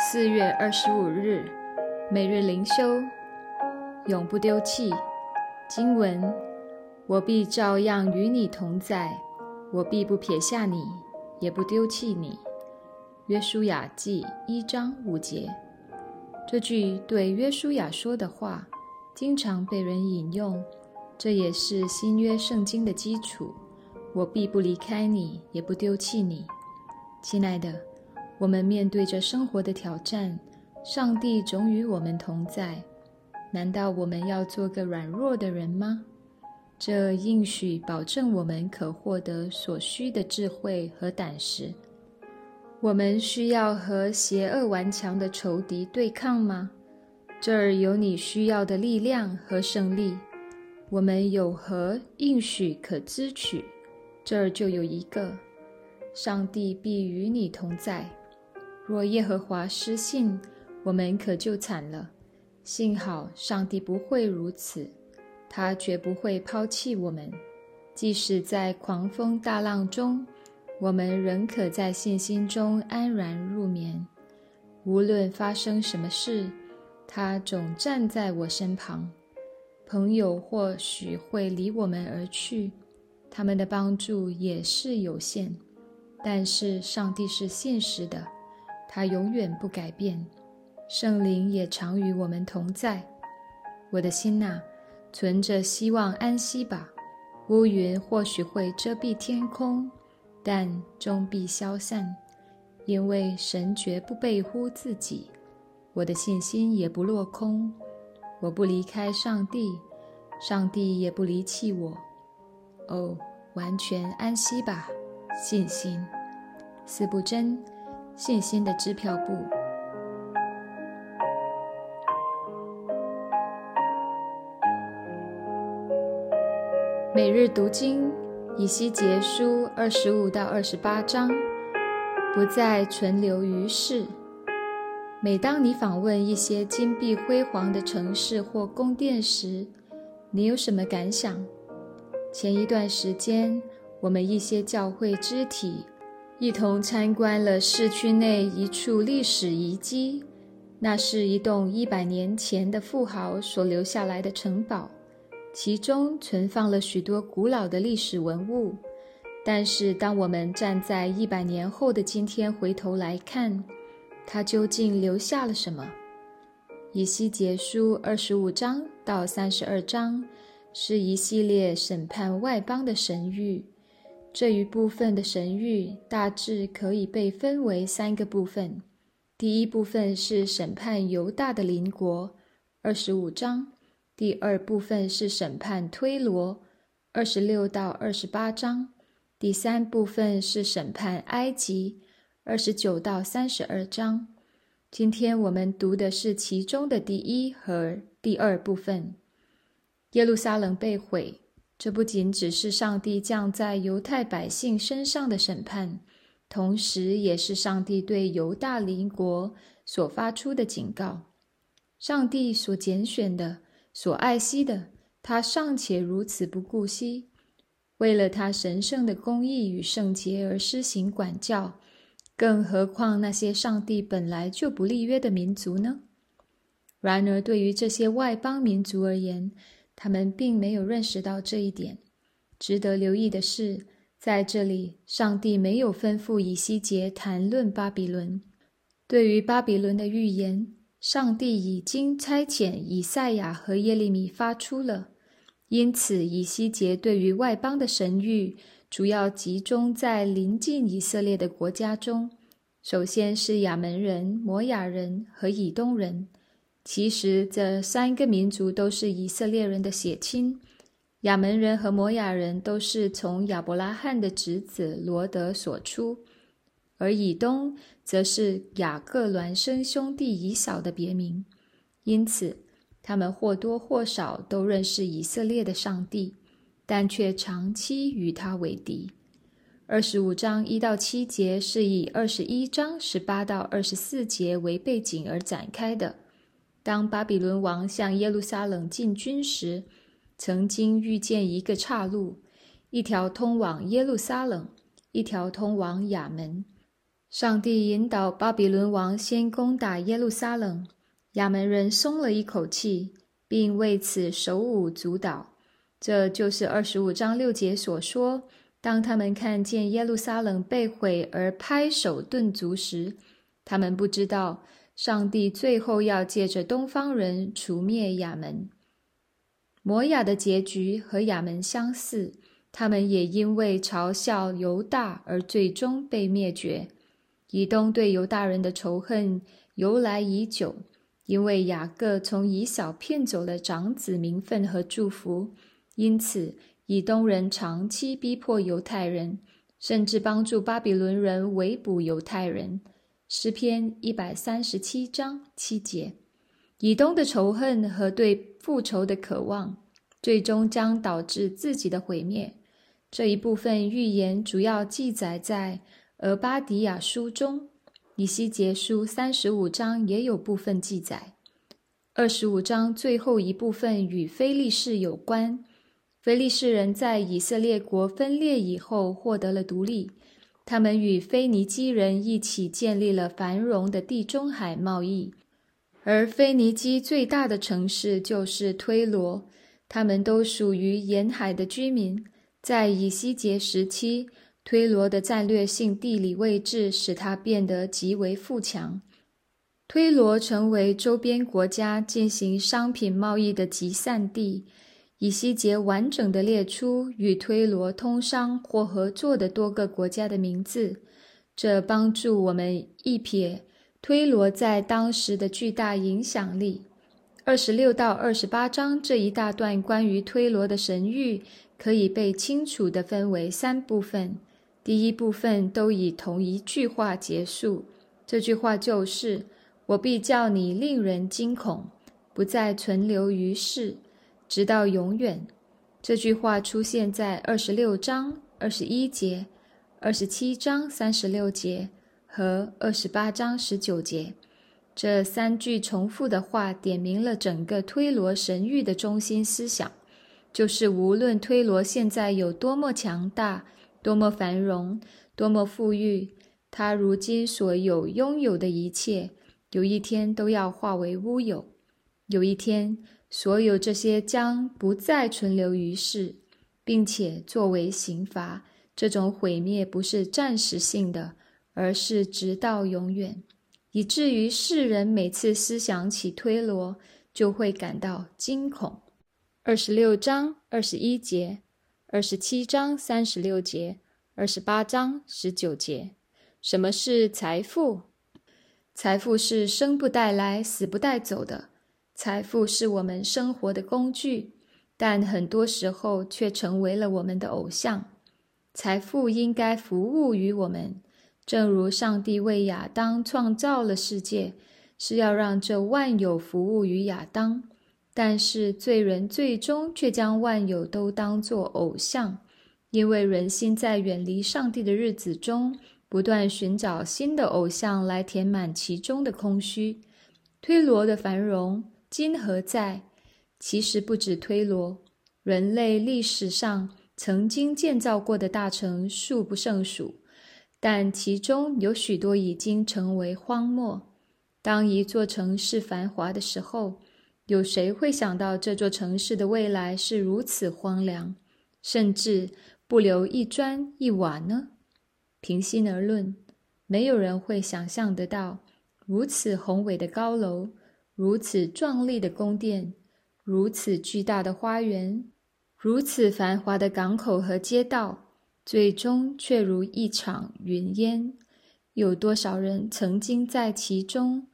四月二十五日，每日灵修，永不丢弃。经文：我必照样与你同在，我必不撇下你，也不丢弃你。约书亚记一章五节。这句对约书亚说的话，经常被人引用，这也是新约圣经的基础。我必不离开你，也不丢弃你，亲爱的。我们面对着生活的挑战，上帝总与我们同在。难道我们要做个软弱的人吗？这应许保证我们可获得所需的智慧和胆识。我们需要和邪恶顽强的仇敌对抗吗？这儿有你需要的力量和胜利。我们有何应许可支取？这儿就有一个：上帝必与你同在。若耶和华失信，我们可就惨了。幸好上帝不会如此，他绝不会抛弃我们。即使在狂风大浪中，我们仍可在信心中安然入眠。无论发生什么事，他总站在我身旁。朋友或许会离我们而去，他们的帮助也是有限。但是上帝是现实的。他永远不改变，圣灵也常与我们同在。我的心呐，存着希望安息吧。乌云或许会遮蔽天空，但终必消散，因为神绝不背乎自己。我的信心也不落空，我不离开上帝，上帝也不离弃我。哦，完全安息吧，信心。四不真。信心的支票簿。每日读经，以西结书二十五到二十八章，不再存留于世。每当你访问一些金碧辉煌的城市或宫殿时，你有什么感想？前一段时间，我们一些教会肢体。一同参观了市区内一处历史遗迹，那是一栋一百年前的富豪所留下来的城堡，其中存放了许多古老的历史文物。但是，当我们站在一百年后的今天回头来看，它究竟留下了什么？以西结书二十五章到三十二章是一系列审判外邦的神谕。这一部分的神谕大致可以被分为三个部分。第一部分是审判犹大的邻国，二十五章；第二部分是审判推罗，二十六到二十八章；第三部分是审判埃及，二十九到三十二章。今天我们读的是其中的第一和第二部分。耶路撒冷被毁。这不仅只是上帝降在犹太百姓身上的审判，同时也是上帝对犹大邻国所发出的警告。上帝所拣选的、所爱惜的，他尚且如此不顾惜，为了他神圣的公义与圣洁而施行管教，更何况那些上帝本来就不立约的民族呢？然而，对于这些外邦民族而言，他们并没有认识到这一点。值得留意的是，在这里，上帝没有吩咐以西结谈论巴比伦。对于巴比伦的预言，上帝已经差遣以赛亚和耶利米发出了。因此，以西结对于外邦的神谕，主要集中在临近以色列的国家中。首先是亚门人、摩亚人和以东人。其实，这三个民族都是以色列人的血亲。亚门人和摩亚人都是从亚伯拉罕的侄子罗德所出，而以东则是雅各孪生兄弟以扫的别名。因此，他们或多或少都认识以色列的上帝，但却长期与他为敌。二十五章一到七节是以二十一章十八到二十四节为背景而展开的。当巴比伦王向耶路撒冷进军时，曾经遇见一个岔路，一条通往耶路撒冷，一条通往亚门。上帝引导巴比伦王先攻打耶路撒冷，亚门人松了一口气，并为此手舞足蹈。这就是二十五章六节所说：当他们看见耶路撒冷被毁而拍手顿足时，他们不知道上帝最后要借着东方人除灭亚门。摩亚的结局和亚门相似，他们也因为嘲笑犹大而最终被灭绝。以东对犹大人的仇恨由来已久，因为雅各从以小骗走了长子名分和祝福，因此以东人长期逼迫犹太人，甚至帮助巴比伦人围捕犹太人。诗篇一百三十七章七节。以东的仇恨和对复仇的渴望，最终将导致自己的毁灭。这一部分预言主要记载在。俄巴迪亚书中，以西结书三十五章也有部分记载。二十五章最后一部分与非利士有关。非利士人在以色列国分裂以后获得了独立，他们与腓尼基人一起建立了繁荣的地中海贸易。而腓尼基最大的城市就是推罗，他们都属于沿海的居民。在以西结时期。推罗的战略性地理位置使它变得极为富强。推罗成为周边国家进行商品贸易的集散地。以西结完整的列出与推罗通商或合作的多个国家的名字，这帮助我们一瞥推罗在当时的巨大影响力。二十六到二十八章这一大段关于推罗的神谕，可以被清楚地分为三部分。第一部分都以同一句话结束，这句话就是“我必叫你令人惊恐，不再存留于世，直到永远”。这句话出现在二十六章二十一节、二十七章三十六节和二十八章十九节。这三句重复的话点明了整个推罗神谕的中心思想，就是无论推罗现在有多么强大。多么繁荣，多么富裕，他如今所有拥有的一切，有一天都要化为乌有。有一天，所有这些将不再存留于世，并且作为刑罚。这种毁灭不是暂时性的，而是直到永远，以至于世人每次思想起推罗，就会感到惊恐。二十六章二十一节。二十七章三十六节，二十八章十九节。什么是财富？财富是生不带来，死不带走的。财富是我们生活的工具，但很多时候却成为了我们的偶像。财富应该服务于我们，正如上帝为亚当创造了世界，是要让这万有服务于亚当。但是罪人最终却将万有都当作偶像，因为人心在远离上帝的日子中，不断寻找新的偶像来填满其中的空虚。推罗的繁荣今何在？其实不止推罗，人类历史上曾经建造过的大城数不胜数，但其中有许多已经成为荒漠。当一座城市繁华的时候，有谁会想到这座城市的未来是如此荒凉，甚至不留一砖一瓦呢？平心而论，没有人会想象得到如此宏伟的高楼、如此壮丽的宫殿、如此巨大的花园、如此繁华的港口和街道，最终却如一场云烟。有多少人曾经在其中？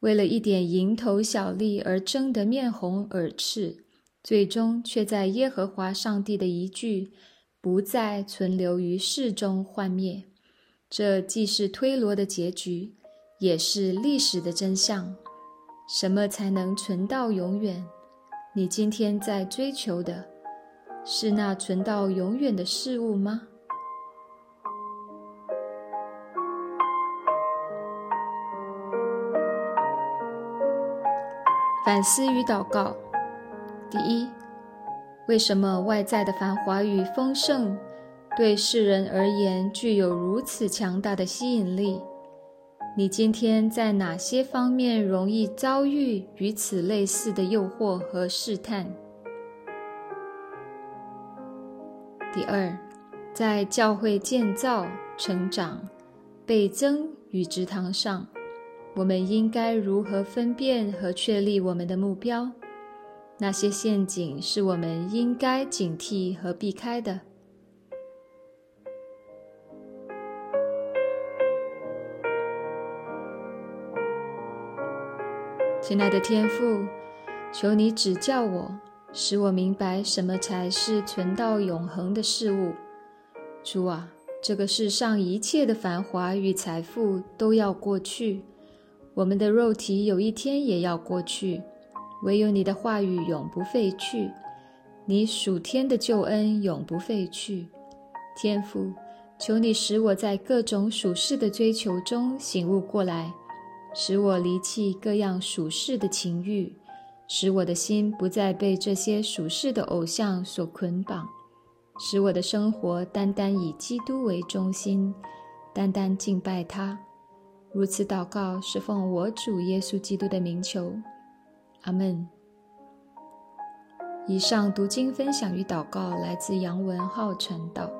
为了一点蝇头小利而争得面红耳赤，最终却在耶和华上帝的一句“不再存留于世”中幻灭。这既是推罗的结局，也是历史的真相。什么才能存到永远？你今天在追求的是那存到永远的事物吗？反思与祷告：第一，为什么外在的繁华与丰盛对世人而言具有如此强大的吸引力？你今天在哪些方面容易遭遇与此类似的诱惑和试探？第二，在教会建造、成长、倍增与职堂上，我们应该如何分辨和确立我们的目标？那些陷阱是我们应该警惕和避开的。亲爱的天父，求你指教我，使我明白什么才是存到永恒的事物。主啊，这个世上一切的繁华与财富都要过去，我们的肉体有一天也要过去，唯有你的话语永不废去，你属天的救恩永不废去。天父，求你使我在各种属世的追求中醒悟过来。使我离弃各样属世的情欲，使我的心不再被这些属世的偶像所捆绑，使我的生活单单以基督为中心，单单敬拜他。如此祷告是奉我主耶稣基督的名求，阿门。以上读经分享与祷告来自杨文浩传道。